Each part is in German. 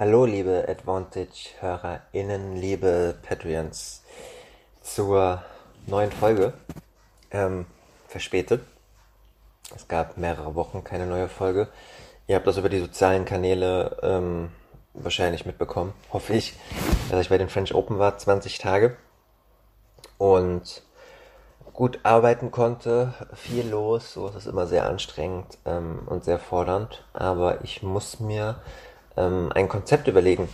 Hallo, liebe Advantage-HörerInnen, liebe Patreons, zur neuen Folge. Ähm, verspätet. Es gab mehrere Wochen keine neue Folge. Ihr habt das über die sozialen Kanäle ähm, wahrscheinlich mitbekommen, hoffe ich, dass ich bei den French Open war, 20 Tage. Und gut arbeiten konnte, viel los, so ist es immer sehr anstrengend ähm, und sehr fordernd. Aber ich muss mir ähm, ein Konzept überlegen,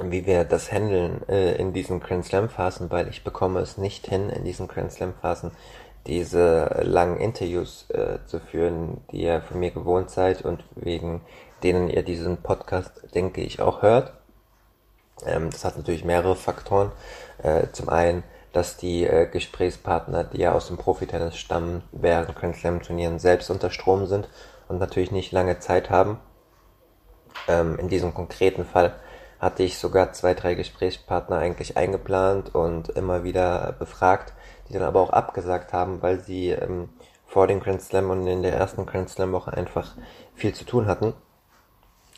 wie wir das handeln äh, in diesen Grand Slam Phasen, weil ich bekomme es nicht hin, in diesen Grand Slam Phasen diese langen Interviews äh, zu führen, die ihr von mir gewohnt seid und wegen denen ihr diesen Podcast, denke ich, auch hört. Ähm, das hat natürlich mehrere Faktoren. Äh, zum einen, dass die äh, Gesprächspartner, die ja aus dem Profitennis stammen, während Grand Slam Turnieren selbst unter Strom sind und natürlich nicht lange Zeit haben, ähm, in diesem konkreten Fall hatte ich sogar zwei, drei Gesprächspartner eigentlich eingeplant und immer wieder befragt, die dann aber auch abgesagt haben, weil sie ähm, vor dem Grand Slam und in der ersten Grand Slam Woche einfach viel zu tun hatten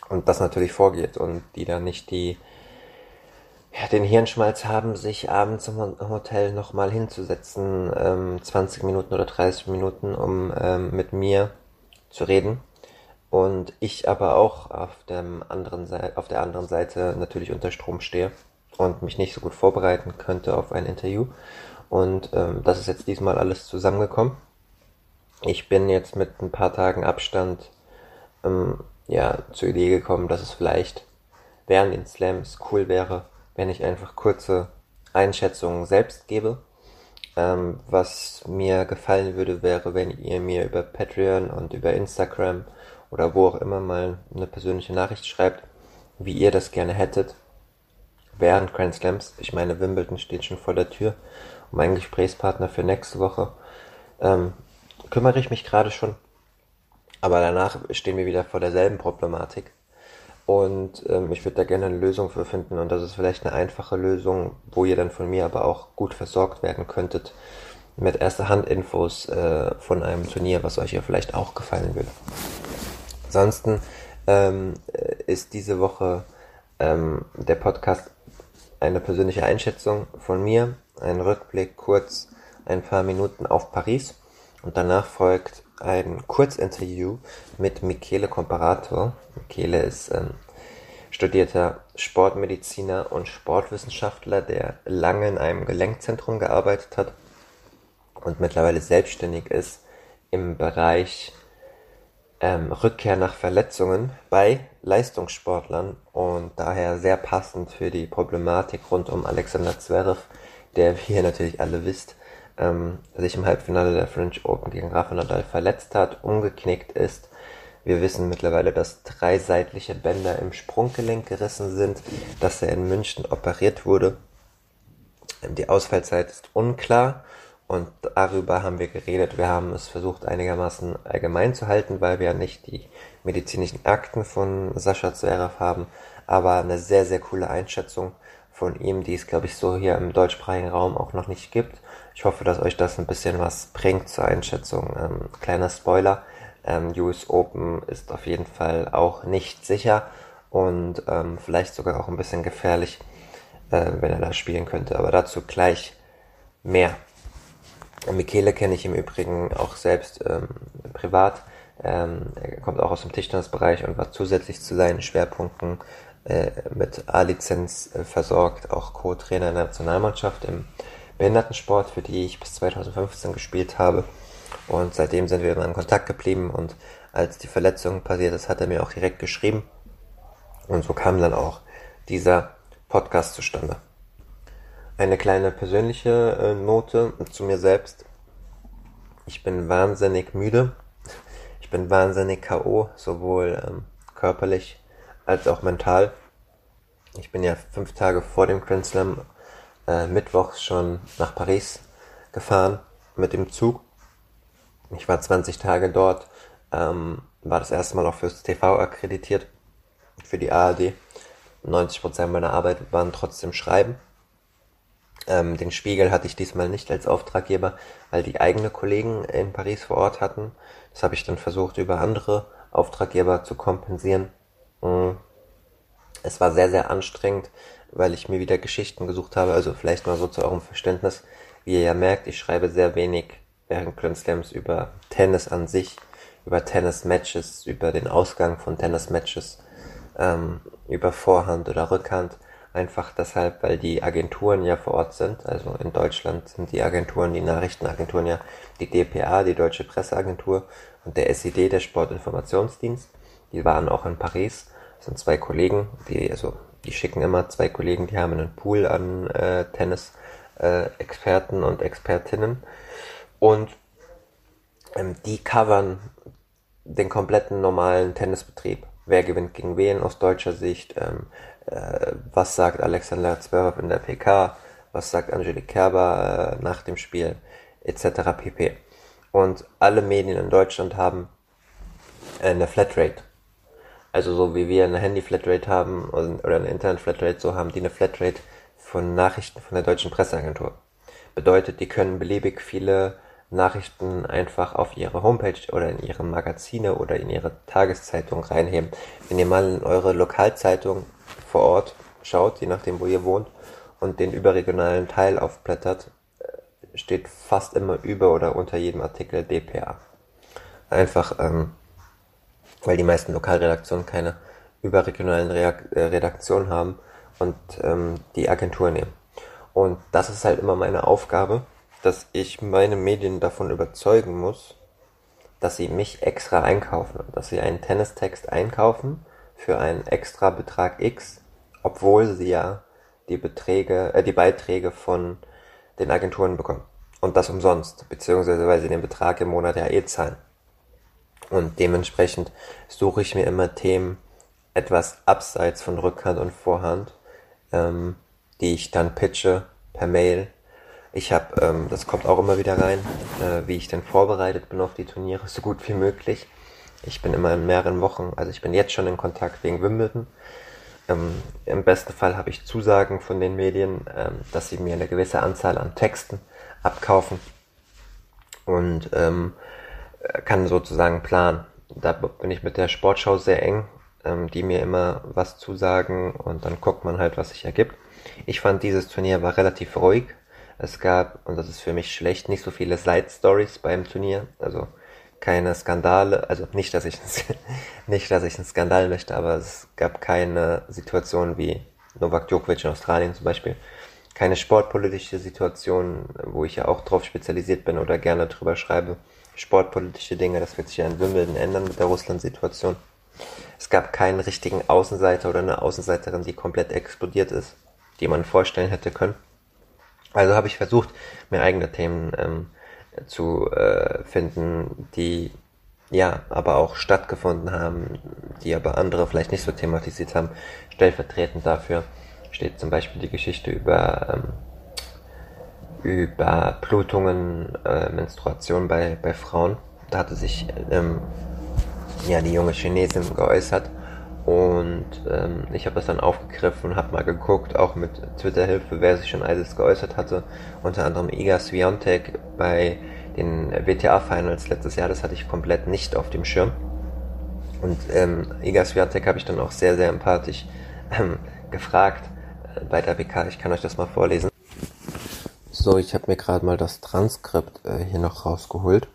und das natürlich vorgeht und die dann nicht die ja, den Hirnschmalz haben, sich abends im Hotel nochmal hinzusetzen, ähm, 20 Minuten oder 30 Minuten, um ähm, mit mir zu reden und ich aber auch auf, dem anderen Seite, auf der anderen Seite natürlich unter Strom stehe und mich nicht so gut vorbereiten könnte auf ein Interview. Und ähm, das ist jetzt diesmal alles zusammengekommen. Ich bin jetzt mit ein paar Tagen Abstand ähm, ja, zur Idee gekommen, dass es vielleicht während den Slams cool wäre, wenn ich einfach kurze Einschätzungen selbst gebe. Ähm, was mir gefallen würde, wäre, wenn ihr mir über Patreon und über Instagram oder wo auch immer mal eine persönliche Nachricht schreibt, wie ihr das gerne hättet. Während Grand Slams, ich meine, Wimbledon steht schon vor der Tür. Und mein Gesprächspartner für nächste Woche ähm, kümmere ich mich gerade schon. Aber danach stehen wir wieder vor derselben Problematik. Und ähm, ich würde da gerne eine Lösung für finden. Und das ist vielleicht eine einfache Lösung, wo ihr dann von mir aber auch gut versorgt werden könntet. Mit erster Hand Infos äh, von einem Turnier, was euch ja vielleicht auch gefallen würde. Ansonsten ähm, ist diese Woche ähm, der Podcast eine persönliche Einschätzung von mir, ein Rückblick kurz ein paar Minuten auf Paris und danach folgt ein Kurzinterview mit Michele Comparator. Michele ist ähm, studierter Sportmediziner und Sportwissenschaftler, der lange in einem Gelenkzentrum gearbeitet hat und mittlerweile selbstständig ist im Bereich ähm, Rückkehr nach Verletzungen bei Leistungssportlern und daher sehr passend für die Problematik rund um Alexander Zverev, der, wie ihr natürlich alle wisst, ähm, sich im Halbfinale der French Open gegen Rafa Nadal verletzt hat, umgeknickt ist. Wir wissen mittlerweile, dass drei seitliche Bänder im Sprunggelenk gerissen sind, dass er in München operiert wurde. Die Ausfallzeit ist unklar und darüber haben wir geredet. Wir haben es versucht einigermaßen allgemein zu halten, weil wir ja nicht die medizinischen Akten von Sascha Zverev haben, aber eine sehr, sehr coole Einschätzung von ihm, die es, glaube ich, so hier im deutschsprachigen Raum auch noch nicht gibt. Ich hoffe, dass euch das ein bisschen was bringt zur Einschätzung. Ähm, kleiner Spoiler, ähm, US Open ist auf jeden Fall auch nicht sicher und ähm, vielleicht sogar auch ein bisschen gefährlich, äh, wenn er da spielen könnte. Aber dazu gleich mehr. Michele kenne ich im Übrigen auch selbst ähm, privat. Ähm, er kommt auch aus dem Tischtennisbereich und war zusätzlich zu seinen Schwerpunkten äh, mit A-Lizenz äh, versorgt, auch Co-Trainer in der Nationalmannschaft im Behindertensport, für die ich bis 2015 gespielt habe. Und seitdem sind wir immer in Kontakt geblieben und als die Verletzung passiert ist, hat er mir auch direkt geschrieben. Und so kam dann auch dieser Podcast zustande. Eine kleine persönliche äh, Note zu mir selbst. Ich bin wahnsinnig müde. Ich bin wahnsinnig K.O., sowohl ähm, körperlich als auch mental. Ich bin ja fünf Tage vor dem Grand Slam äh, mittwochs schon nach Paris gefahren mit dem Zug. Ich war 20 Tage dort, ähm, war das erste Mal auch fürs TV akkreditiert, für die ARD. 90% meiner Arbeit waren trotzdem Schreiben. Ähm, den Spiegel hatte ich diesmal nicht als Auftraggeber, weil die eigene Kollegen in Paris vor Ort hatten. Das habe ich dann versucht, über andere Auftraggeber zu kompensieren. Mhm. Es war sehr, sehr anstrengend, weil ich mir wieder Geschichten gesucht habe. Also vielleicht mal so zu eurem Verständnis. Wie ihr ja merkt, ich schreibe sehr wenig während Grand Slams über Tennis an sich, über Tennis-Matches, über den Ausgang von Tennis-Matches, ähm, über Vorhand oder Rückhand. Einfach deshalb, weil die Agenturen ja vor Ort sind. Also in Deutschland sind die Agenturen, die Nachrichtenagenturen ja die DPA, die Deutsche Presseagentur und der SID, der Sportinformationsdienst. Die waren auch in Paris. Das sind zwei Kollegen, die, also, die schicken immer zwei Kollegen, die haben einen Pool an äh, Tennis-Experten äh, und Expertinnen. Und ähm, die covern den kompletten normalen Tennisbetrieb. Wer gewinnt gegen wen aus deutscher Sicht? Ähm, äh, was sagt Alexander Zverev in der PK? Was sagt Angelique Kerber äh, nach dem Spiel? Etc. pp. Und alle Medien in Deutschland haben eine Flatrate. Also so wie wir eine Handy-Flatrate haben oder eine Internet-Flatrate, so haben die eine Flatrate von Nachrichten von der deutschen Presseagentur. Bedeutet, die können beliebig viele Nachrichten einfach auf ihre Homepage oder in ihre Magazine oder in ihre Tageszeitung reinheben. Wenn ihr mal in eure Lokalzeitung vor Ort schaut, je nachdem wo ihr wohnt, und den überregionalen Teil aufblättert, äh, steht fast immer über oder unter jedem Artikel DPA. Einfach ähm, weil die meisten Lokalredaktionen keine überregionalen Reak äh, Redaktionen haben und ähm, die Agentur nehmen. Und das ist halt immer meine Aufgabe, dass ich meine Medien davon überzeugen muss, dass sie mich extra einkaufen, dass sie einen Tennistext einkaufen für einen extra Betrag X, obwohl sie ja die Beträge, äh, die Beiträge von den Agenturen bekommen. Und das umsonst, beziehungsweise weil sie den Betrag im Monat ja eh zahlen. Und dementsprechend suche ich mir immer Themen etwas abseits von Rückhand und Vorhand, ähm, die ich dann pitche per Mail. Ich habe, ähm, das kommt auch immer wieder rein, äh, wie ich denn vorbereitet bin auf die Turniere, so gut wie möglich. Ich bin immer in mehreren Wochen, also ich bin jetzt schon in Kontakt wegen Wimbledon. Ähm, Im besten Fall habe ich Zusagen von den Medien, ähm, dass sie mir eine gewisse Anzahl an Texten abkaufen. Und ähm, kann sozusagen planen. Da bin ich mit der Sportschau sehr eng, ähm, die mir immer was zusagen und dann guckt man halt, was sich ergibt. Ich fand dieses Turnier war relativ ruhig. Es gab, und das ist für mich schlecht, nicht so viele Side Stories beim Turnier. Also keine Skandale, also nicht, dass ich nicht, dass ich einen Skandal möchte, aber es gab keine Situation wie Novak Djokovic in Australien zum Beispiel. Keine sportpolitische Situation, wo ich ja auch drauf spezialisiert bin oder gerne drüber schreibe sportpolitische Dinge. Das wird sich ja in Wimbledon ändern mit der Russland-Situation. Es gab keinen richtigen Außenseiter oder eine Außenseiterin, die komplett explodiert ist, die man vorstellen hätte können. Also habe ich versucht, mir eigene Themen ähm, zu äh, finden, die ja, aber auch stattgefunden haben, die aber andere vielleicht nicht so thematisiert haben. Stellvertretend dafür steht zum Beispiel die Geschichte über ähm, über Blutungen, äh, Menstruation bei, bei Frauen. Da hatte sich ähm, ja die junge Chinesin geäußert und ähm, ich habe das dann aufgegriffen und habe mal geguckt, auch mit Twitter-Hilfe, wer sich schon alles geäußert hatte. Unter anderem Iga Swiatek bei den WTA-Finals letztes Jahr, das hatte ich komplett nicht auf dem Schirm. Und ähm, Iga Swiatek habe ich dann auch sehr, sehr empathisch ähm, gefragt äh, bei der WK. Ich kann euch das mal vorlesen. So, ich habe mir gerade mal das Transkript äh, hier noch rausgeholt.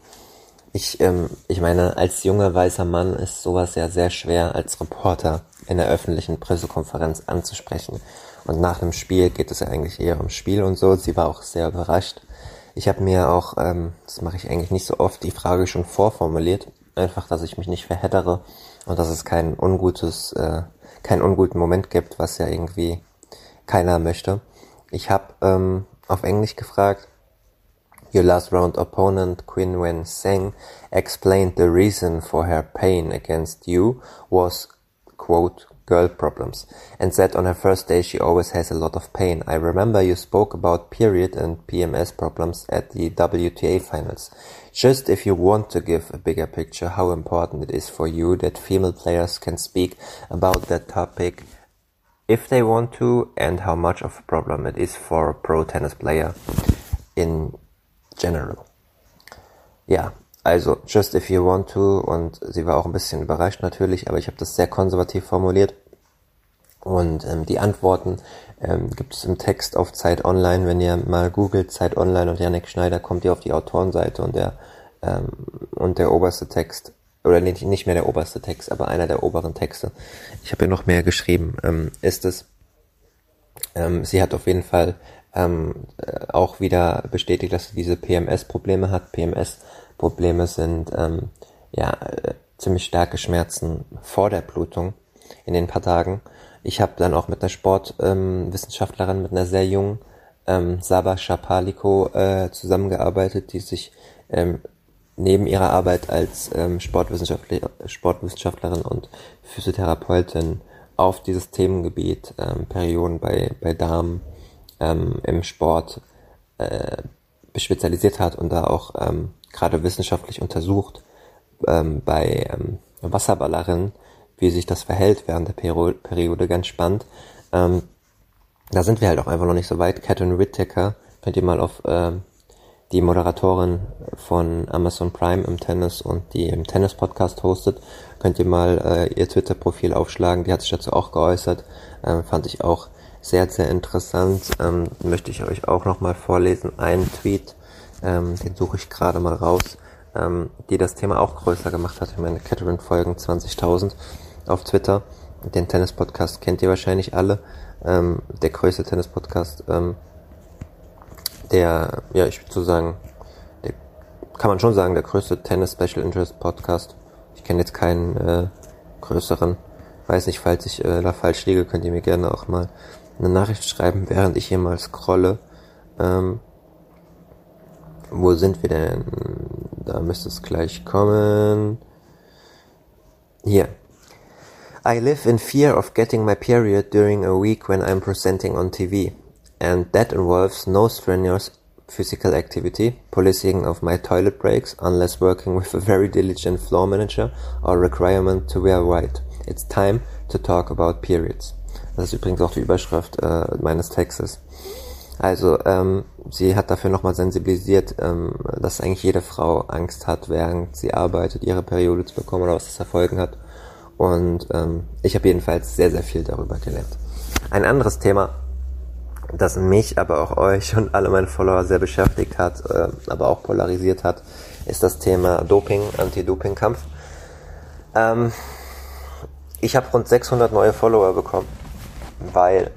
Ich, ähm, ich meine, als junger weißer Mann ist sowas ja sehr schwer als Reporter in der öffentlichen Pressekonferenz anzusprechen. Und nach dem Spiel geht es ja eigentlich eher um Spiel und so. Sie war auch sehr überrascht. Ich habe mir auch, ähm, das mache ich eigentlich nicht so oft, die Frage schon vorformuliert. Einfach, dass ich mich nicht verheddere und dass es kein ungutes, äh, keinen unguten Moment gibt, was ja irgendwie keiner möchte. Ich habe ähm, auf Englisch gefragt. Your last round opponent, Quinn Wen Seng, explained the reason for her pain against you was, quote, girl problems, and said on her first day she always has a lot of pain. I remember you spoke about period and PMS problems at the WTA finals. Just if you want to give a bigger picture how important it is for you that female players can speak about that topic if they want to and how much of a problem it is for a pro tennis player in general. Ja, also just if you want to und sie war auch ein bisschen überrascht natürlich, aber ich habe das sehr konservativ formuliert und ähm, die Antworten ähm, gibt es im Text auf Zeit Online. Wenn ihr mal googelt Zeit Online und Janik Schneider, kommt ihr auf die Autorenseite und der ähm, und der oberste Text oder nicht, nicht mehr der oberste Text, aber einer der oberen Texte. Ich habe ja noch mehr geschrieben. Ähm, ist es? Ähm, sie hat auf jeden Fall ähm, äh, auch wieder bestätigt, dass sie diese PMS-Probleme hat. PMS-Probleme sind ähm, ja äh, ziemlich starke Schmerzen vor der Blutung in den paar Tagen. Ich habe dann auch mit einer Sportwissenschaftlerin, ähm, mit einer sehr jungen ähm, Saba Shapaliko äh, zusammengearbeitet, die sich ähm, neben ihrer Arbeit als ähm, Sportwissenschaftler, Sportwissenschaftlerin und Physiotherapeutin auf dieses Themengebiet ähm, Perioden bei, bei Damen ähm, im Sport äh, spezialisiert hat und da auch ähm, gerade wissenschaftlich untersucht ähm, bei ähm, Wasserballerinnen, wie sich das verhält während der Peri Periode, ganz spannend. Ähm, da sind wir halt auch einfach noch nicht so weit. Catherine Whittaker, könnt ihr mal auf ähm, die Moderatorin von Amazon Prime im Tennis und die im Tennis-Podcast hostet. Könnt ihr mal äh, ihr Twitter-Profil aufschlagen. Die hat sich dazu auch geäußert. Ähm, fand ich auch sehr, sehr interessant. Ähm, möchte ich euch auch nochmal vorlesen. Einen Tweet, ähm, den suche ich gerade mal raus, ähm, die das Thema auch größer gemacht hat. Ich meine, Catherine folgen 20.000 auf Twitter. Den Tennis-Podcast kennt ihr wahrscheinlich alle. Ähm, der größte Tennis-Podcast ähm, der, ja, ich würde so sagen, der, kann man schon sagen, der größte Tennis Special Interest Podcast. Ich kenne jetzt keinen äh, größeren. Weiß nicht, falls ich äh, da falsch liege, könnt ihr mir gerne auch mal eine Nachricht schreiben, während ich hier mal scrolle. Ähm, wo sind wir denn? Da müsste es gleich kommen. Hier. I live in fear of getting my period during a week when I'm presenting on TV and that involves no strenuous physical activity, policing of my toilet breaks, unless working with a very diligent floor manager or requirement to wear white. It's time to talk about periods. Das ist übrigens auch die Überschrift äh, meines Textes. Also, ähm, sie hat dafür nochmal sensibilisiert, ähm, dass eigentlich jede Frau Angst hat, während sie arbeitet, ihre Periode zu bekommen oder was das Erfolgen hat. Und ähm, ich habe jedenfalls sehr, sehr viel darüber gelernt. Ein anderes Thema, das mich, aber auch euch und alle meine Follower sehr beschäftigt hat, äh, aber auch polarisiert hat, ist das Thema Doping, Anti-Doping-Kampf. Ähm, ich habe rund 600 neue Follower bekommen, weil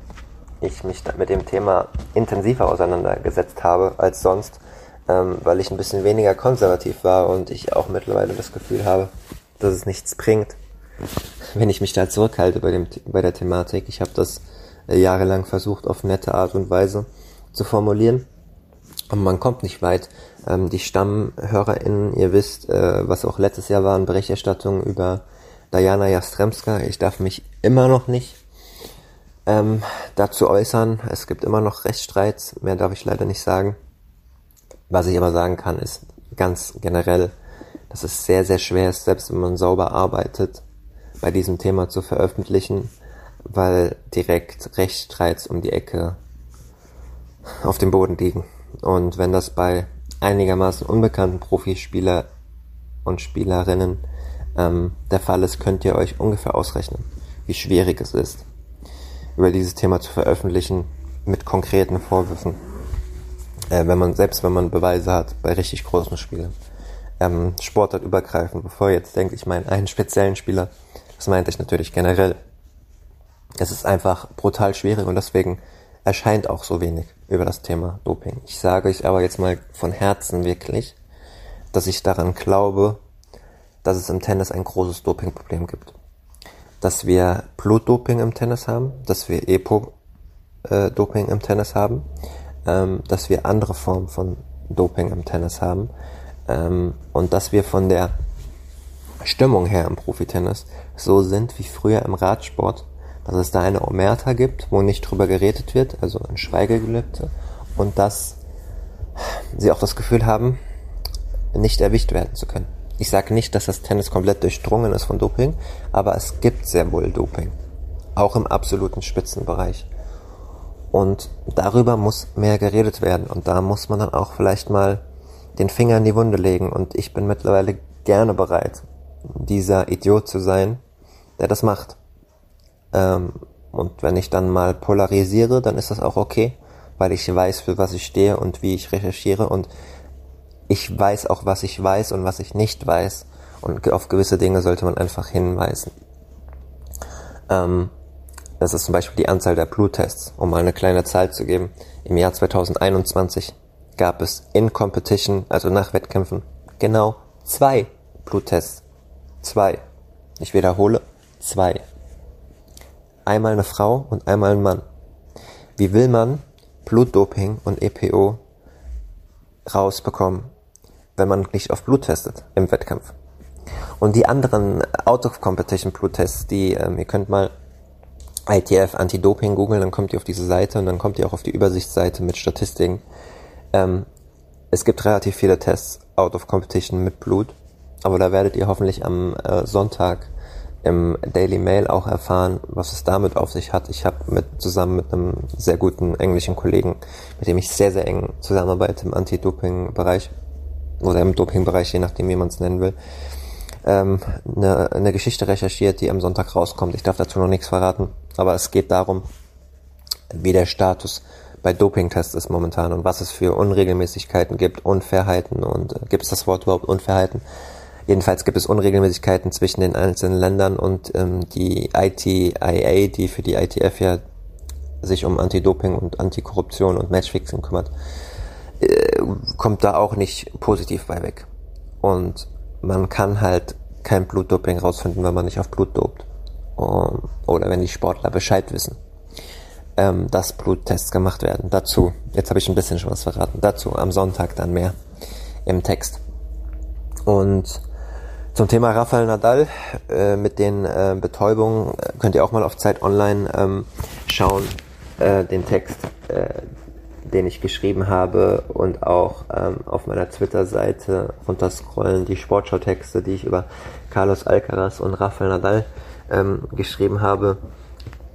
ich mich mit dem Thema intensiver auseinandergesetzt habe als sonst, ähm, weil ich ein bisschen weniger konservativ war und ich auch mittlerweile das Gefühl habe, dass es nichts bringt, wenn ich mich da zurückhalte bei, dem, bei der Thematik. Ich habe das äh, jahrelang versucht, auf nette Art und Weise zu formulieren. Und man kommt nicht weit. Ähm, die StammhörerInnen, ihr wisst, äh, was auch letztes Jahr waren, Berichterstattungen über Diana Jastremska. Ich darf mich immer noch nicht ähm, dazu äußern. Es gibt immer noch Rechtsstreits, mehr darf ich leider nicht sagen. Was ich aber sagen kann, ist ganz generell, dass es sehr, sehr schwer ist, selbst wenn man sauber arbeitet, bei diesem Thema zu veröffentlichen, weil direkt Rechtsstreits um die Ecke auf dem Boden liegen. Und wenn das bei einigermaßen unbekannten Profispieler und Spielerinnen ähm, der Fall ist, könnt ihr euch ungefähr ausrechnen, wie schwierig es ist, über dieses Thema zu veröffentlichen mit konkreten Vorwürfen. Äh, wenn man, selbst wenn man Beweise hat bei richtig großen Spielern. Ähm, sportartübergreifend, bevor ihr jetzt denkt, ich meine einen speziellen Spieler, das meinte ich natürlich generell. Es ist einfach brutal schwierig und deswegen erscheint auch so wenig über das Thema Doping. Ich sage euch aber jetzt mal von Herzen wirklich, dass ich daran glaube, dass es im Tennis ein großes Dopingproblem gibt. Dass wir Blutdoping im Tennis haben, dass wir Epo-Doping im Tennis haben, ähm, dass wir andere Formen von Doping im Tennis haben ähm, und dass wir von der Stimmung her im Profitennis so sind wie früher im Radsport dass es da eine Omerta gibt, wo nicht drüber geredet wird, also ein Schweigegelübde, und dass sie auch das Gefühl haben, nicht erwischt werden zu können. Ich sage nicht, dass das Tennis komplett durchdrungen ist von Doping, aber es gibt sehr wohl Doping. Auch im absoluten Spitzenbereich. Und darüber muss mehr geredet werden. Und da muss man dann auch vielleicht mal den Finger in die Wunde legen. Und ich bin mittlerweile gerne bereit, dieser Idiot zu sein, der das macht. Ähm, und wenn ich dann mal polarisiere, dann ist das auch okay, weil ich weiß, für was ich stehe und wie ich recherchiere und ich weiß auch, was ich weiß und was ich nicht weiß. Und auf gewisse Dinge sollte man einfach hinweisen. Ähm, das ist zum Beispiel die Anzahl der Bluttests, um mal eine kleine Zahl zu geben. Im Jahr 2021 gab es in Competition, also nach Wettkämpfen, genau zwei Bluttests. Zwei. Ich wiederhole, zwei. Einmal eine Frau und einmal ein Mann. Wie will man Blutdoping und EPO rausbekommen, wenn man nicht auf Blut testet im Wettkampf? Und die anderen Out-of-Competition-Bluttests, die, ähm, ihr könnt mal ITF Anti-Doping googeln, dann kommt ihr auf diese Seite und dann kommt ihr auch auf die Übersichtsseite mit Statistiken. Ähm, es gibt relativ viele Tests out of competition mit Blut, aber da werdet ihr hoffentlich am äh, Sonntag im Daily Mail auch erfahren, was es damit auf sich hat. Ich habe mit zusammen mit einem sehr guten englischen Kollegen, mit dem ich sehr sehr eng zusammenarbeite im Anti-Doping-Bereich oder im Doping-Bereich, je nachdem wie man es nennen will, ähm, eine, eine Geschichte recherchiert, die am Sonntag rauskommt. Ich darf dazu noch nichts verraten, aber es geht darum, wie der Status bei Dopingtests ist momentan und was es für Unregelmäßigkeiten gibt, Unfairheiten und äh, gibt es das Wort überhaupt Unfairheiten? Jedenfalls gibt es Unregelmäßigkeiten zwischen den einzelnen Ländern und ähm, die ITIA, die für die ITF ja sich um Anti-Doping und Antikorruption und Matchfixing kümmert, äh, kommt da auch nicht positiv bei weg. Und man kann halt kein Blutdoping rausfinden, wenn man nicht auf Blut dopt. Oder wenn die Sportler Bescheid wissen, ähm, dass Bluttests gemacht werden. Dazu, jetzt habe ich ein bisschen schon was verraten, dazu am Sonntag dann mehr im Text. Und zum Thema Rafael Nadal äh, mit den äh, Betäubungen könnt ihr auch mal auf Zeit Online ähm, schauen, den Text, den ich geschrieben habe und auch ähm, auf meiner Twitter-Seite runterscrollen die Sportschau-Texte, die ich über Carlos Alcaraz und Rafael Nadal ähm, geschrieben habe.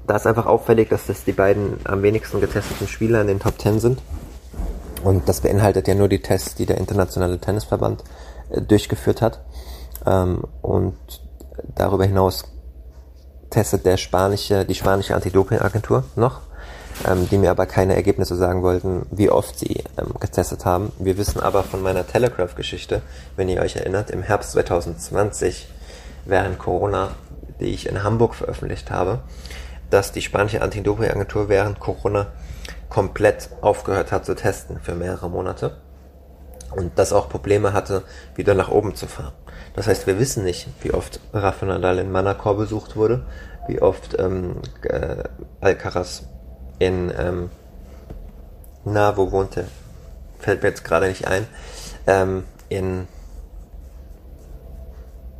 Da ist einfach auffällig, dass das die beiden am wenigsten getesteten Spieler in den Top 10 sind. Und das beinhaltet ja nur die Tests, die der Internationale Tennisverband äh, durchgeführt hat. Ähm, und darüber hinaus testet der spanische, die spanische Anti-Doping-Agentur noch ähm, die mir aber keine Ergebnisse sagen wollten, wie oft sie ähm, getestet haben. Wir wissen aber von meiner Telegraph-Geschichte, wenn ihr euch erinnert, im Herbst 2020 während Corona, die ich in Hamburg veröffentlicht habe, dass die spanische Anti-Doping-Agentur während Corona komplett aufgehört hat zu testen für mehrere Monate und das auch Probleme hatte, wieder nach oben zu fahren. Das heißt, wir wissen nicht, wie oft Rafa Nadal in Manacor besucht wurde, wie oft ähm, äh, Alcaraz in, ähm, na, wo wohnte? Fällt mir jetzt gerade nicht ein. Ähm, in,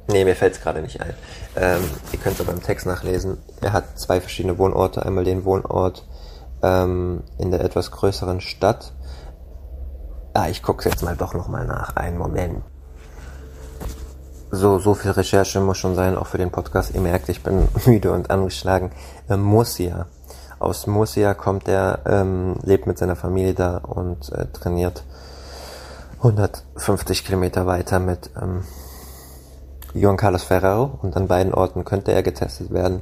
nee, mir fällt es gerade nicht ein. Ähm, ihr könnt es aber im Text nachlesen. Er hat zwei verschiedene Wohnorte. Einmal den Wohnort ähm, in der etwas größeren Stadt. Ah, ich gucke jetzt mal doch nochmal nach. Einen Moment. So, so viel Recherche muss schon sein, auch für den Podcast. Ihr merkt, ich bin müde und angeschlagen. Ähm, Murcia aus Murcia kommt er, ähm, lebt mit seiner Familie da und äh, trainiert 150 Kilometer weiter mit ähm, Juan Carlos Ferrero und an beiden Orten könnte er getestet werden,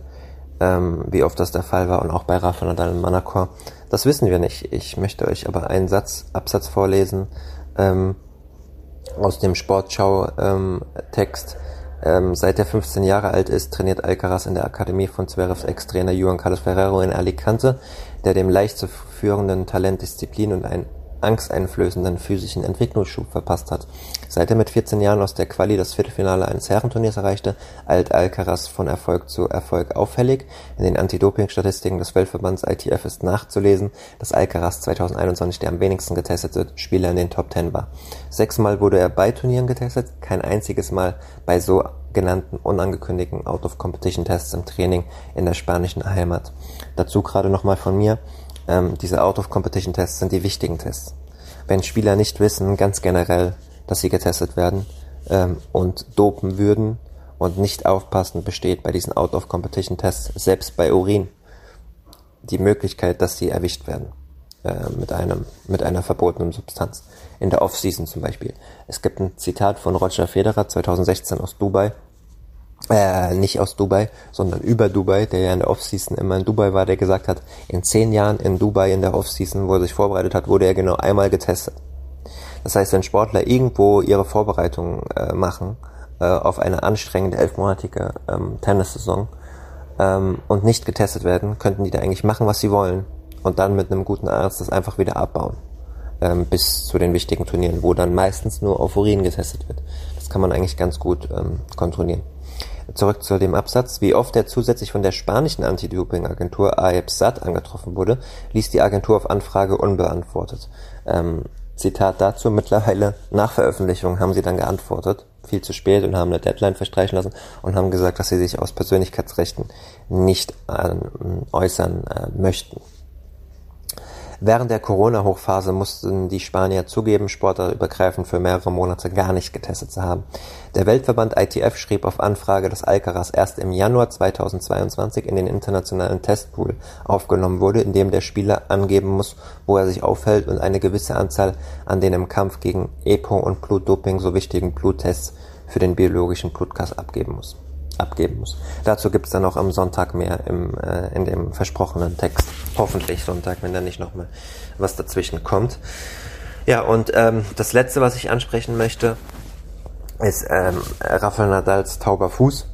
ähm, wie oft das der Fall war und auch bei Rafa Nadal in Manacor. Das wissen wir nicht. Ich möchte euch aber einen Satz, Absatz vorlesen ähm, aus dem Sportschau-Text. Ähm, seit er 15 Jahre alt ist, trainiert Alcaraz in der Akademie von Zverevs Ex-Trainer Juan Carlos Ferrero in Alicante, der dem leicht zu führenden Talent Disziplin und einen angsteinflößenden physischen Entwicklungsschub verpasst hat. Seit er mit 14 Jahren aus der Quali das Viertelfinale eines Herrenturniers erreichte, eilt Alcaraz von Erfolg zu Erfolg auffällig. In den Anti-Doping-Statistiken des Weltverbands ITF ist nachzulesen, dass Alcaraz 2021 der am wenigsten getestete Spieler in den Top 10 war. Sechsmal wurde er bei Turnieren getestet, kein einziges Mal bei so genannten unangekündigten Out-of-Competition-Tests im Training in der spanischen Heimat. Dazu gerade nochmal von mir, ähm, diese Out-of-Competition-Tests sind die wichtigen Tests. Wenn Spieler nicht wissen, ganz generell, dass sie getestet werden ähm, und dopen würden und nicht aufpassen, besteht bei diesen Out-of-Competition-Tests selbst bei Urin die Möglichkeit, dass sie erwischt werden äh, mit einem mit einer verbotenen Substanz in der Off-Season zum Beispiel. Es gibt ein Zitat von Roger Federer 2016 aus Dubai, äh, nicht aus Dubai, sondern über Dubai, der ja in der Off-Season immer in Dubai war, der gesagt hat, in zehn Jahren in Dubai in der Off-Season, wo er sich vorbereitet hat, wurde er genau einmal getestet. Das heißt, wenn Sportler irgendwo ihre Vorbereitung äh, machen äh, auf eine anstrengende elfmonatige ähm, Tennissaison ähm, und nicht getestet werden, könnten die da eigentlich machen, was sie wollen und dann mit einem guten Arzt das einfach wieder abbauen ähm, bis zu den wichtigen Turnieren, wo dann meistens nur auf Urin getestet wird. Das kann man eigentlich ganz gut ähm, kontrollieren. Zurück zu dem Absatz. Wie oft er zusätzlich von der spanischen Anti-Doping-Agentur AEPSAT angetroffen wurde, ließ die Agentur auf Anfrage unbeantwortet. Ähm, Zitat dazu, mittlerweile nach Veröffentlichung haben sie dann geantwortet, viel zu spät und haben eine Deadline verstreichen lassen und haben gesagt, dass sie sich aus Persönlichkeitsrechten nicht äh, äußern äh, möchten. Während der Corona-Hochphase mussten die Spanier zugeben, sportlerübergreifend für mehrere Monate gar nicht getestet zu haben. Der Weltverband ITF schrieb auf Anfrage, dass Alcaraz erst im Januar 2022 in den internationalen Testpool aufgenommen wurde, in dem der Spieler angeben muss, wo er sich aufhält und eine gewisse Anzahl an den im Kampf gegen EPO und Blutdoping so wichtigen Bluttests für den biologischen Blutgas abgeben muss abgeben muss. Dazu gibt's dann auch am Sonntag mehr im, äh, in dem versprochenen Text. Hoffentlich Sonntag, wenn da nicht nochmal was dazwischen kommt. Ja, und ähm, das Letzte, was ich ansprechen möchte, ist ähm, Rafael Nadals tauber Fuß.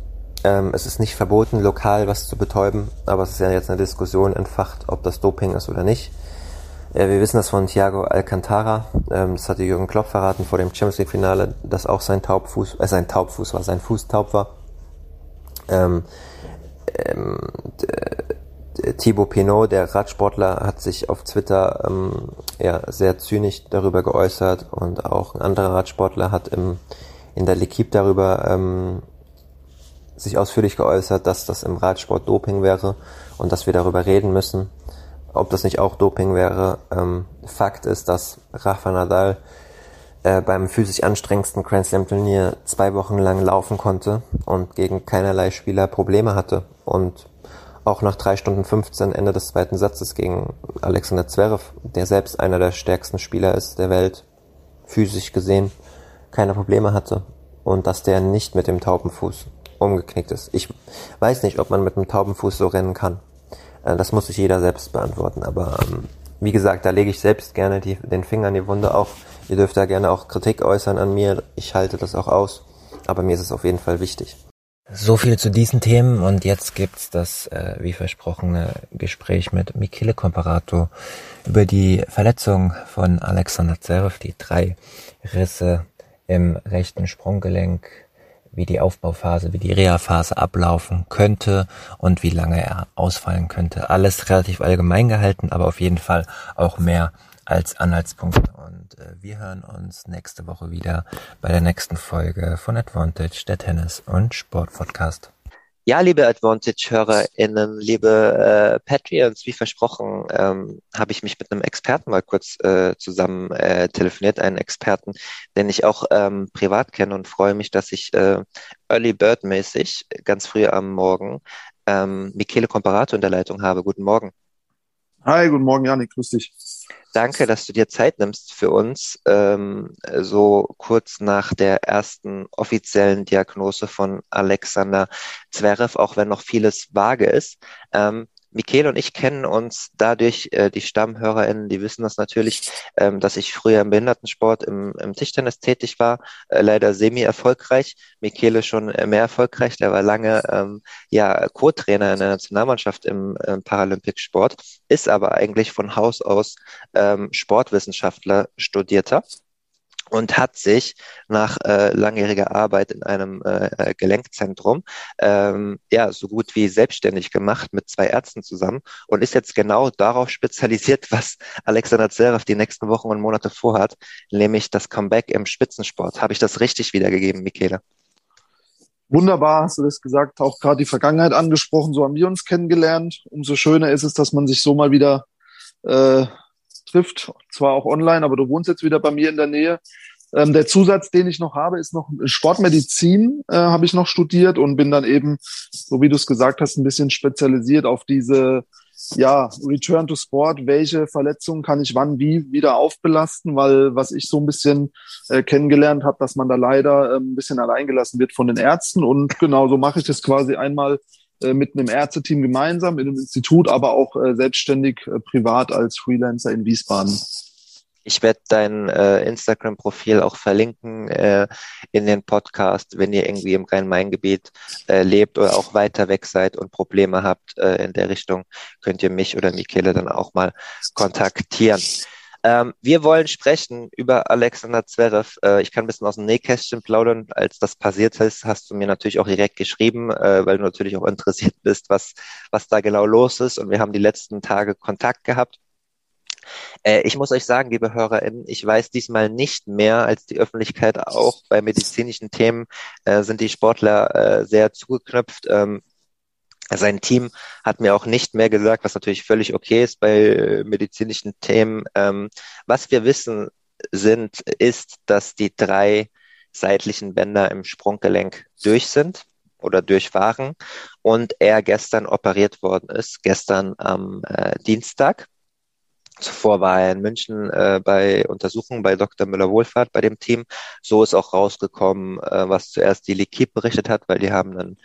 Ähm, es ist nicht verboten, lokal was zu betäuben, aber es ist ja jetzt eine Diskussion entfacht, ob das Doping ist oder nicht. Ja, wir wissen das von Thiago Alcantara. Ähm, das hatte Jürgen Klopp verraten vor dem Champions League Finale, dass auch sein Taubfuß, äh, sein Taubfuß war, sein Fuß taub war. Ähm, ähm, Thibaut Pinot, der Radsportler, hat sich auf Twitter ähm, ja, sehr zynisch darüber geäußert und auch ein anderer Radsportler hat im, in der L'Equipe darüber ähm, sich ausführlich geäußert, dass das im Radsport Doping wäre und dass wir darüber reden müssen, ob das nicht auch Doping wäre. Ähm, Fakt ist, dass Rafa Nadal äh, beim physisch anstrengendsten Grand Slam Turnier zwei Wochen lang laufen konnte und gegen keinerlei Spieler Probleme hatte und auch nach drei Stunden 15 Ende des zweiten Satzes gegen Alexander Zverev, der selbst einer der stärksten Spieler ist der Welt, physisch gesehen, keine Probleme hatte und dass der nicht mit dem Taubenfuß umgeknickt ist. Ich weiß nicht, ob man mit dem Taubenfuß so rennen kann. Äh, das muss sich jeder selbst beantworten, aber ähm, wie gesagt, da lege ich selbst gerne die, den Finger in die Wunde. Auch ihr dürft da gerne auch Kritik äußern an mir. Ich halte das auch aus. Aber mir ist es auf jeden Fall wichtig. So viel zu diesen Themen und jetzt gibt's das, äh, wie versprochene, Gespräch mit Michele Comparato über die Verletzung von Alexander Zverev, die drei Risse im rechten Sprunggelenk wie die Aufbauphase, wie die Reha-Phase ablaufen könnte und wie lange er ausfallen könnte. Alles relativ allgemein gehalten, aber auf jeden Fall auch mehr als Anhaltspunkte. Und äh, wir hören uns nächste Woche wieder bei der nächsten Folge von Advantage, der Tennis- und Sport-Podcast. Ja, liebe Advantage-HörerInnen, liebe äh, Patreons, wie versprochen, ähm, habe ich mich mit einem Experten mal kurz äh, zusammen äh, telefoniert, einen Experten, den ich auch ähm, privat kenne und freue mich, dass ich äh, Early Bird mäßig ganz früh am Morgen ähm, Michele Comparato in der Leitung habe. Guten Morgen. Hi, guten Morgen, Janik, grüß dich. Danke, dass du dir Zeit nimmst für uns, ähm, so kurz nach der ersten offiziellen Diagnose von Alexander Zverev, auch wenn noch vieles vage ist. Ähm, Michael und ich kennen uns dadurch, äh, die StammhörerInnen, die wissen das natürlich, ähm, dass ich früher im Behindertensport im, im Tischtennis tätig war, äh, leider semi-erfolgreich. Michele schon äh, mehr erfolgreich, der war lange ähm, ja Co-Trainer in der Nationalmannschaft im, im Paralympicsport, ist aber eigentlich von Haus aus ähm, Sportwissenschaftler, Studierter und hat sich nach äh, langjähriger Arbeit in einem äh, äh, Gelenkzentrum ähm, ja so gut wie selbstständig gemacht mit zwei Ärzten zusammen und ist jetzt genau darauf spezialisiert, was Alexander Zverev die nächsten Wochen und Monate vorhat, nämlich das Comeback im Spitzensport. Habe ich das richtig wiedergegeben, Michele? Wunderbar, hast du das gesagt, auch gerade die Vergangenheit angesprochen, so haben wir uns kennengelernt. Umso schöner ist es, dass man sich so mal wieder äh, trifft, zwar auch online, aber du wohnst jetzt wieder bei mir in der Nähe. Ähm, der Zusatz, den ich noch habe, ist noch Sportmedizin, äh, habe ich noch studiert und bin dann eben, so wie du es gesagt hast, ein bisschen spezialisiert auf diese ja, Return to Sport, welche Verletzungen kann ich wann wie wieder aufbelasten, weil was ich so ein bisschen äh, kennengelernt habe, dass man da leider äh, ein bisschen alleingelassen wird von den Ärzten. Und genau so mache ich das quasi einmal mit einem Ärzteteam gemeinsam in einem Institut, aber auch äh, selbstständig äh, privat als Freelancer in Wiesbaden. Ich werde dein äh, Instagram-Profil auch verlinken äh, in den Podcast, wenn ihr irgendwie im Rhein-Main-Gebiet äh, lebt oder auch weiter weg seid und Probleme habt äh, in der Richtung, könnt ihr mich oder Michele dann auch mal kontaktieren. Ähm, wir wollen sprechen über Alexander Zverev. Äh, ich kann ein bisschen aus dem Nähkästchen plaudern. Als das passiert ist, hast du mir natürlich auch direkt geschrieben, äh, weil du natürlich auch interessiert bist, was, was da genau los ist. Und wir haben die letzten Tage Kontakt gehabt. Äh, ich muss euch sagen, liebe HörerInnen, ich weiß diesmal nicht mehr als die Öffentlichkeit auch. Bei medizinischen Themen äh, sind die Sportler äh, sehr zugeknöpft. Ähm, sein Team hat mir auch nicht mehr gesagt, was natürlich völlig okay ist bei medizinischen Themen. Ähm, was wir wissen sind, ist, dass die drei seitlichen Bänder im Sprunggelenk durch sind oder durch waren und er gestern operiert worden ist, gestern am äh, Dienstag. Zuvor war er in München äh, bei Untersuchungen bei Dr. Müller-Wohlfahrt bei dem Team. So ist auch rausgekommen, äh, was zuerst die L'Equipe berichtet hat, weil die haben einen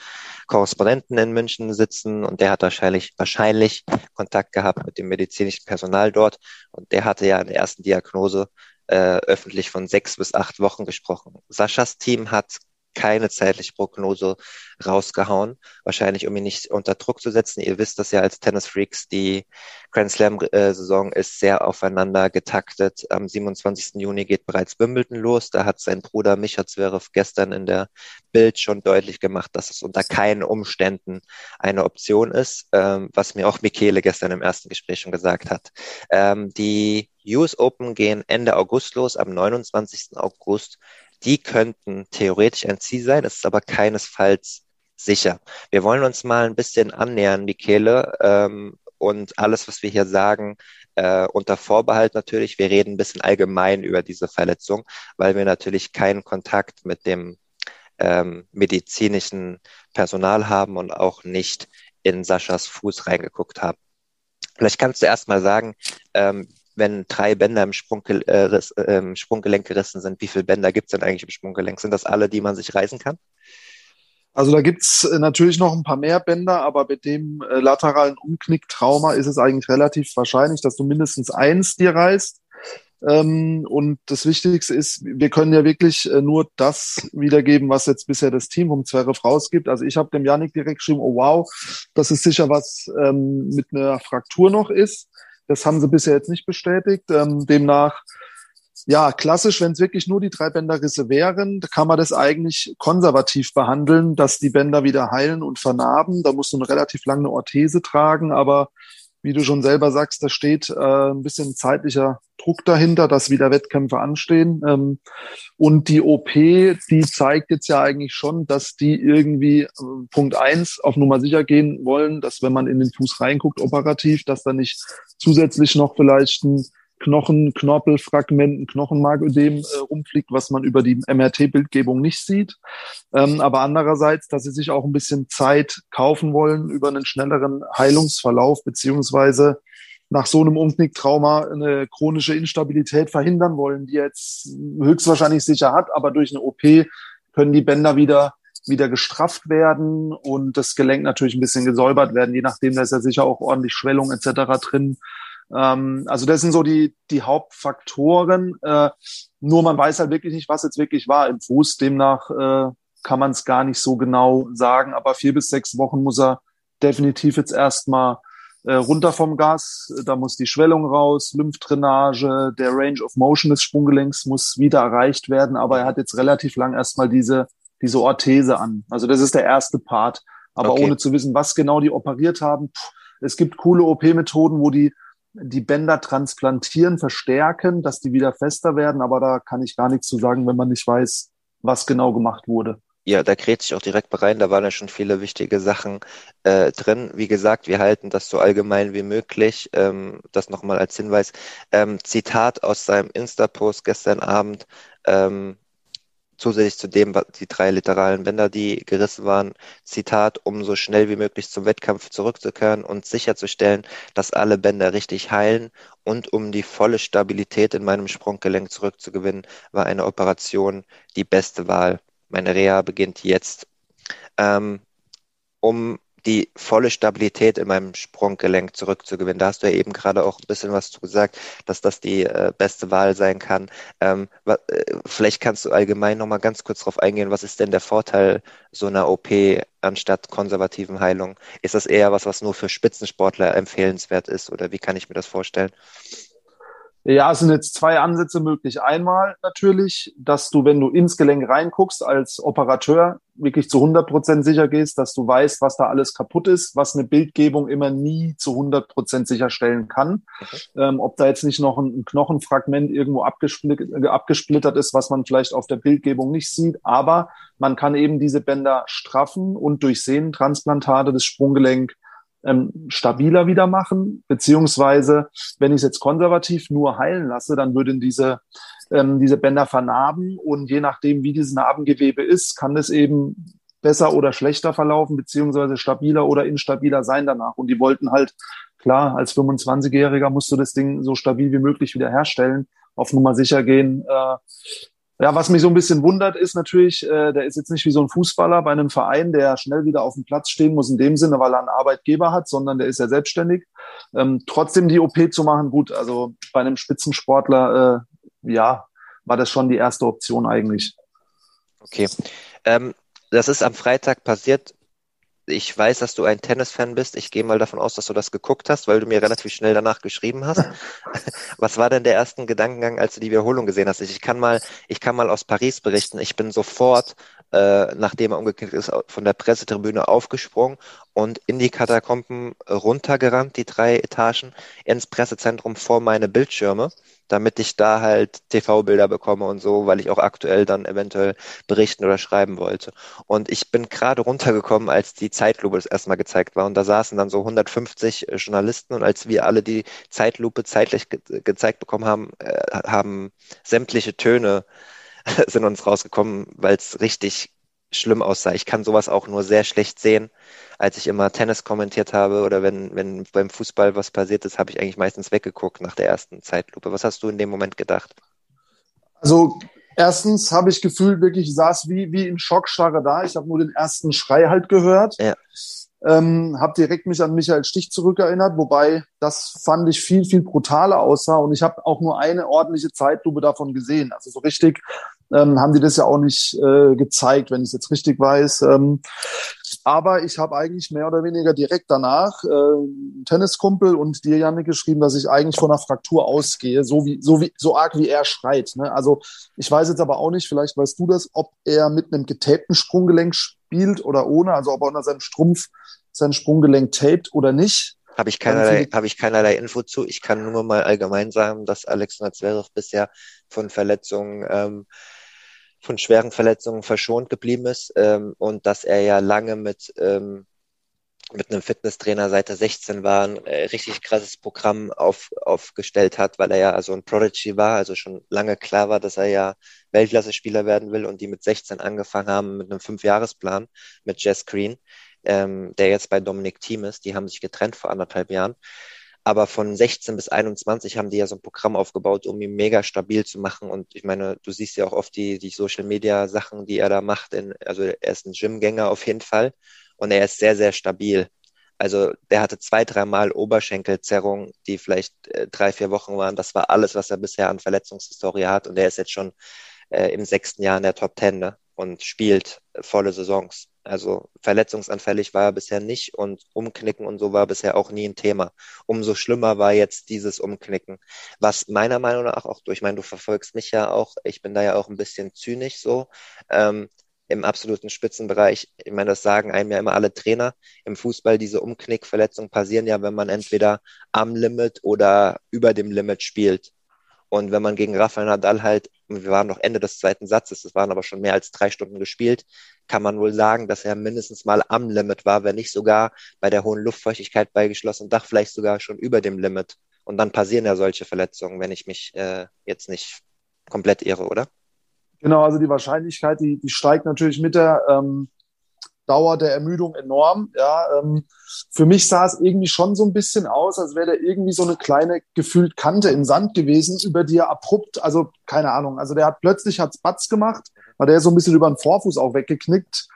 Korrespondenten in München sitzen und der hat wahrscheinlich, wahrscheinlich Kontakt gehabt mit dem medizinischen Personal dort und der hatte ja in der ersten Diagnose äh, öffentlich von sechs bis acht Wochen gesprochen. Saschas Team hat keine zeitliche Prognose rausgehauen. Wahrscheinlich, um ihn nicht unter Druck zu setzen. Ihr wisst das ja als Tennis-Freaks, die Grand Slam-Saison ist sehr aufeinander getaktet. Am 27. Juni geht bereits Wimbledon los. Da hat sein Bruder Micha Zverev gestern in der Bild schon deutlich gemacht, dass es unter keinen Umständen eine Option ist, ähm, was mir auch Michele gestern im ersten Gespräch schon gesagt hat. Ähm, die US Open gehen Ende August los, am 29. August die könnten theoretisch ein Ziel sein, ist aber keinesfalls sicher. Wir wollen uns mal ein bisschen annähern, Michele, ähm, und alles, was wir hier sagen, äh, unter Vorbehalt natürlich. Wir reden ein bisschen allgemein über diese Verletzung, weil wir natürlich keinen Kontakt mit dem ähm, medizinischen Personal haben und auch nicht in Saschas Fuß reingeguckt haben. Vielleicht kannst du erst mal sagen, ähm, wenn drei Bänder im, Sprungge äh, äh, Sprunggelenk gerissen sind, wie viele Bänder gibt es denn eigentlich im Sprunggelenk? Sind das alle, die man sich reißen kann? Also da gibt's äh, natürlich noch ein paar mehr Bänder, aber mit dem äh, lateralen Umknicktrauma ist es eigentlich relativ wahrscheinlich, dass du mindestens eins dir reißt. Ähm, und das Wichtigste ist, wir können ja wirklich äh, nur das wiedergeben, was jetzt bisher das Team um Zverev rausgibt. Also ich habe dem Janik direkt geschrieben, oh wow, das ist sicher was ähm, mit einer Fraktur noch ist. Das haben sie bisher jetzt nicht bestätigt. Ähm, demnach, ja, klassisch, wenn es wirklich nur die drei Bänderrisse wären, kann man das eigentlich konservativ behandeln, dass die Bänder wieder heilen und vernarben. Da musst du eine relativ lange Orthese tragen, aber wie du schon selber sagst, da steht äh, ein bisschen zeitlicher Druck dahinter, dass wieder Wettkämpfe anstehen. Ähm, und die OP, die zeigt jetzt ja eigentlich schon, dass die irgendwie äh, Punkt eins auf Nummer sicher gehen wollen, dass wenn man in den Fuß reinguckt operativ, dass da nicht zusätzlich noch vielleicht ein Knochen, Knorpelfragmenten, Knochenmarködem äh, rumfliegt, was man über die MRT-Bildgebung nicht sieht. Ähm, aber andererseits, dass sie sich auch ein bisschen Zeit kaufen wollen über einen schnelleren Heilungsverlauf, beziehungsweise nach so einem Umknicktrauma eine chronische Instabilität verhindern wollen, die jetzt höchstwahrscheinlich sicher hat, aber durch eine OP können die Bänder wieder wieder gestrafft werden und das Gelenk natürlich ein bisschen gesäubert werden, je nachdem, da ist ja sicher auch ordentlich Schwellung etc. drin. Ähm, also das sind so die, die Hauptfaktoren. Äh, nur man weiß halt wirklich nicht, was jetzt wirklich war im Fuß. Demnach äh, kann man es gar nicht so genau sagen. Aber vier bis sechs Wochen muss er definitiv jetzt erstmal äh, runter vom Gas. Da muss die Schwellung raus, Lymphdrainage, der Range of Motion des Sprunggelenks muss wieder erreicht werden. Aber er hat jetzt relativ lang erstmal diese, diese Orthese an. Also das ist der erste Part. Aber okay. ohne zu wissen, was genau die operiert haben. Pff, es gibt coole OP-Methoden, wo die die Bänder transplantieren, verstärken, dass die wieder fester werden, aber da kann ich gar nichts zu sagen, wenn man nicht weiß, was genau gemacht wurde. Ja, da kräht sich auch direkt rein. Da waren ja schon viele wichtige Sachen äh, drin. Wie gesagt, wir halten das so allgemein wie möglich. Ähm, das nochmal als Hinweis. Ähm, Zitat aus seinem Insta-Post gestern Abend. Ähm, zusätzlich zu dem, die drei literalen Bänder, die gerissen waren, Zitat, um so schnell wie möglich zum Wettkampf zurückzukehren und sicherzustellen, dass alle Bänder richtig heilen und um die volle Stabilität in meinem Sprunggelenk zurückzugewinnen, war eine Operation die beste Wahl. Meine Reha beginnt jetzt. Ähm, um die volle Stabilität in meinem Sprunggelenk zurückzugewinnen. Da hast du ja eben gerade auch ein bisschen was zu gesagt, dass das die äh, beste Wahl sein kann. Ähm, äh, vielleicht kannst du allgemein noch mal ganz kurz darauf eingehen, was ist denn der Vorteil so einer OP anstatt konservativen Heilung? Ist das eher was, was nur für Spitzensportler empfehlenswert ist oder wie kann ich mir das vorstellen? Ja, es sind jetzt zwei Ansätze möglich. Einmal natürlich, dass du, wenn du ins Gelenk reinguckst, als Operateur wirklich zu 100 Prozent sicher gehst, dass du weißt, was da alles kaputt ist, was eine Bildgebung immer nie zu 100 Prozent sicherstellen kann. Okay. Ähm, ob da jetzt nicht noch ein, Knochenfragment irgendwo abgesplittert, abgesplittert ist, was man vielleicht auf der Bildgebung nicht sieht. Aber man kann eben diese Bänder straffen und durch Sehnentransplantate das Sprunggelenk ähm, stabiler wieder machen, beziehungsweise wenn ich es jetzt konservativ nur heilen lasse, dann würden diese, ähm, diese Bänder vernarben und je nachdem, wie dieses Narbengewebe ist, kann es eben besser oder schlechter verlaufen, beziehungsweise stabiler oder instabiler sein danach. Und die wollten halt, klar, als 25-Jähriger musst du das Ding so stabil wie möglich wieder herstellen, auf Nummer sicher gehen. Äh, ja, was mich so ein bisschen wundert, ist natürlich, äh, der ist jetzt nicht wie so ein Fußballer bei einem Verein, der schnell wieder auf dem Platz stehen muss, in dem Sinne, weil er einen Arbeitgeber hat, sondern der ist ja selbstständig. Ähm, trotzdem die OP zu machen, gut, also bei einem Spitzensportler, äh, ja, war das schon die erste Option eigentlich. Okay. Ähm, das ist am Freitag passiert ich weiß, dass du ein Tennis-Fan bist. Ich gehe mal davon aus, dass du das geguckt hast, weil du mir relativ schnell danach geschrieben hast. Was war denn der erste Gedankengang, als du die Wiederholung gesehen hast? Ich kann mal, ich kann mal aus Paris berichten. Ich bin sofort, äh, nachdem er umgeknickt ist, von der Pressetribüne aufgesprungen und in die Katakomben runtergerannt, die drei Etagen, ins Pressezentrum vor meine Bildschirme damit ich da halt TV-Bilder bekomme und so, weil ich auch aktuell dann eventuell berichten oder schreiben wollte. Und ich bin gerade runtergekommen, als die Zeitlupe das erstmal gezeigt war. Und da saßen dann so 150 äh, Journalisten und als wir alle die Zeitlupe zeitlich ge gezeigt bekommen haben, äh, haben sämtliche Töne sind uns rausgekommen, weil es richtig schlimm aussah. Ich kann sowas auch nur sehr schlecht sehen. Als ich immer Tennis kommentiert habe oder wenn, wenn beim Fußball was passiert ist, habe ich eigentlich meistens weggeguckt nach der ersten Zeitlupe. Was hast du in dem Moment gedacht? Also erstens habe ich gefühlt wirklich, ich saß wie, wie in Schockstarre da. Ich habe nur den ersten Schrei halt gehört. Ja. Ähm, habe direkt mich an Michael Stich zurückerinnert, wobei das fand ich viel, viel brutaler aussah und ich habe auch nur eine ordentliche Zeitlupe davon gesehen. Also so richtig ähm, haben die das ja auch nicht äh, gezeigt, wenn ich es jetzt richtig weiß. Ähm, aber ich habe eigentlich mehr oder weniger direkt danach äh, einen Tenniskumpel und dir, Janne, geschrieben, dass ich eigentlich von einer Fraktur ausgehe, so wie, so wie, so arg wie er schreit. Ne? Also ich weiß jetzt aber auch nicht, vielleicht weißt du das, ob er mit einem getapten Sprunggelenk spielt oder ohne, also ob er unter seinem Strumpf sein Sprunggelenk tapet oder nicht. Habe ich keinerlei, habe ich keinerlei Info zu. Ich kann nur mal allgemein sagen, dass Alexander Zverev bisher von Verletzungen ähm, von schweren Verletzungen verschont geblieben ist ähm, und dass er ja lange mit, ähm, mit einem Fitnesstrainer seit er 16 war, ein äh, richtig krasses Programm auf, aufgestellt hat, weil er ja also ein Prodigy war, also schon lange klar war, dass er ja Weltklasse-Spieler werden will und die mit 16 angefangen haben mit einem Fünfjahresplan mit Jess Green, ähm, der jetzt bei Dominic Thiem ist. Die haben sich getrennt vor anderthalb Jahren. Aber von 16 bis 21 haben die ja so ein Programm aufgebaut, um ihn mega stabil zu machen. Und ich meine, du siehst ja auch oft die, die Social Media Sachen, die er da macht. In, also er ist ein Gymgänger auf jeden Fall. Und er ist sehr, sehr stabil. Also der hatte zwei, dreimal Oberschenkelzerrung, die vielleicht äh, drei, vier Wochen waren. Das war alles, was er bisher an Verletzungshistorie hat. Und er ist jetzt schon äh, im sechsten Jahr in der Top Ten ne? und spielt volle Saisons. Also verletzungsanfällig war er bisher nicht und Umknicken und so war bisher auch nie ein Thema. Umso schlimmer war jetzt dieses Umknicken, was meiner Meinung nach auch, ich meine, du verfolgst mich ja auch, ich bin da ja auch ein bisschen zynisch so, ähm, im absoluten Spitzenbereich. Ich meine, das sagen einem ja immer alle Trainer. Im Fußball diese Umknickverletzungen passieren ja, wenn man entweder am Limit oder über dem Limit spielt. Und wenn man gegen Rafael Nadal halt wir waren noch Ende des zweiten Satzes, es waren aber schon mehr als drei Stunden gespielt, kann man wohl sagen, dass er mindestens mal am Limit war, wenn nicht sogar bei der hohen Luftfeuchtigkeit bei geschlossenem Dach vielleicht sogar schon über dem Limit. Und dann passieren ja solche Verletzungen, wenn ich mich äh, jetzt nicht komplett irre, oder? Genau, also die Wahrscheinlichkeit, die, die steigt natürlich mit der ähm, Dauer der Ermüdung enorm. Ja, ähm, für mich sah es irgendwie schon so ein bisschen aus, als wäre da irgendwie so eine kleine gefühlt Kante im Sand gewesen, über die er abrupt, also keine Ahnung, also der hat plötzlich hat's Batz gemacht, weil der so ein bisschen über den Vorfuß auch weggeknickt.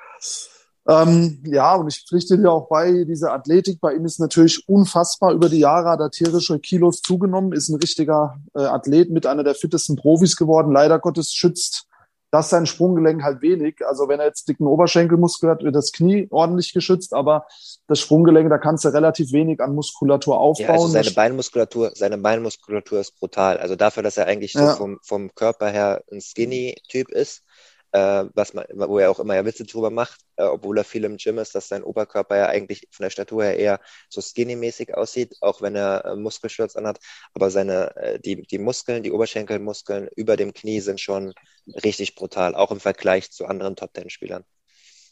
Ähm, ja, und ich pflichte dir auch bei, diese Athletik bei ihm ist natürlich unfassbar. Über die Jahre hat er tierische Kilos zugenommen, ist ein richtiger äh, Athlet mit einer der fittesten Profis geworden. Leider Gottes schützt das sein Sprunggelenk halt wenig. Also wenn er jetzt dicken Oberschenkelmuskel hat, wird das Knie ordentlich geschützt, aber das Sprunggelenk, da kannst du relativ wenig an Muskulatur aufbauen. Ja, also seine Beinmuskulatur, seine Beinmuskulatur ist brutal. Also dafür, dass er eigentlich ja. so vom, vom Körper her ein Skinny-Typ ist, äh, was man, wo er auch immer ja Witze drüber macht, äh, obwohl er viel im Gym ist, dass sein Oberkörper ja eigentlich von der Statur her eher so skinny-mäßig aussieht, auch wenn er äh, Muskelschutz anhat. Aber seine, äh, die, die Muskeln, die Oberschenkelmuskeln über dem Knie sind schon richtig brutal, auch im Vergleich zu anderen Top-Ten-Spielern.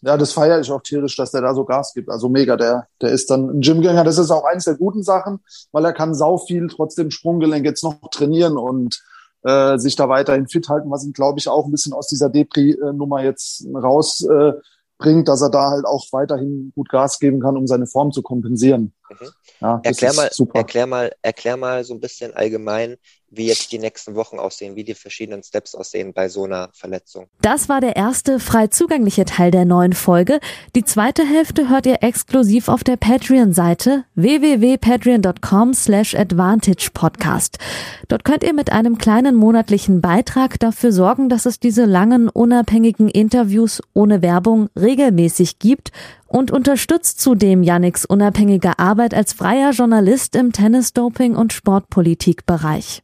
Ja, das feiere ich auch tierisch, dass der da so Gas gibt. Also mega, der, der ist dann ein Gymgänger. Das ist auch eins der guten Sachen, weil er kann sau viel trotzdem Sprunggelenk jetzt noch trainieren und äh, sich da weiterhin fit halten, was ihn, glaube ich, auch ein bisschen aus dieser Depri-Nummer jetzt rausbringt, äh, dass er da halt auch weiterhin gut Gas geben kann, um seine Form zu kompensieren. Mhm. Ja, erklär, mal, erklär, mal, erklär mal so ein bisschen allgemein, wie jetzt die nächsten Wochen aussehen, wie die verschiedenen Steps aussehen bei so einer Verletzung. Das war der erste frei zugängliche Teil der neuen Folge. Die zweite Hälfte hört ihr exklusiv auf der Patreon-Seite www.patreon.com slash advantagepodcast. Dort könnt ihr mit einem kleinen monatlichen Beitrag dafür sorgen, dass es diese langen, unabhängigen Interviews ohne Werbung regelmäßig gibt und unterstützt zudem Yannicks unabhängige Arbeit als freier Journalist im Tennis-Doping- und Sportpolitikbereich.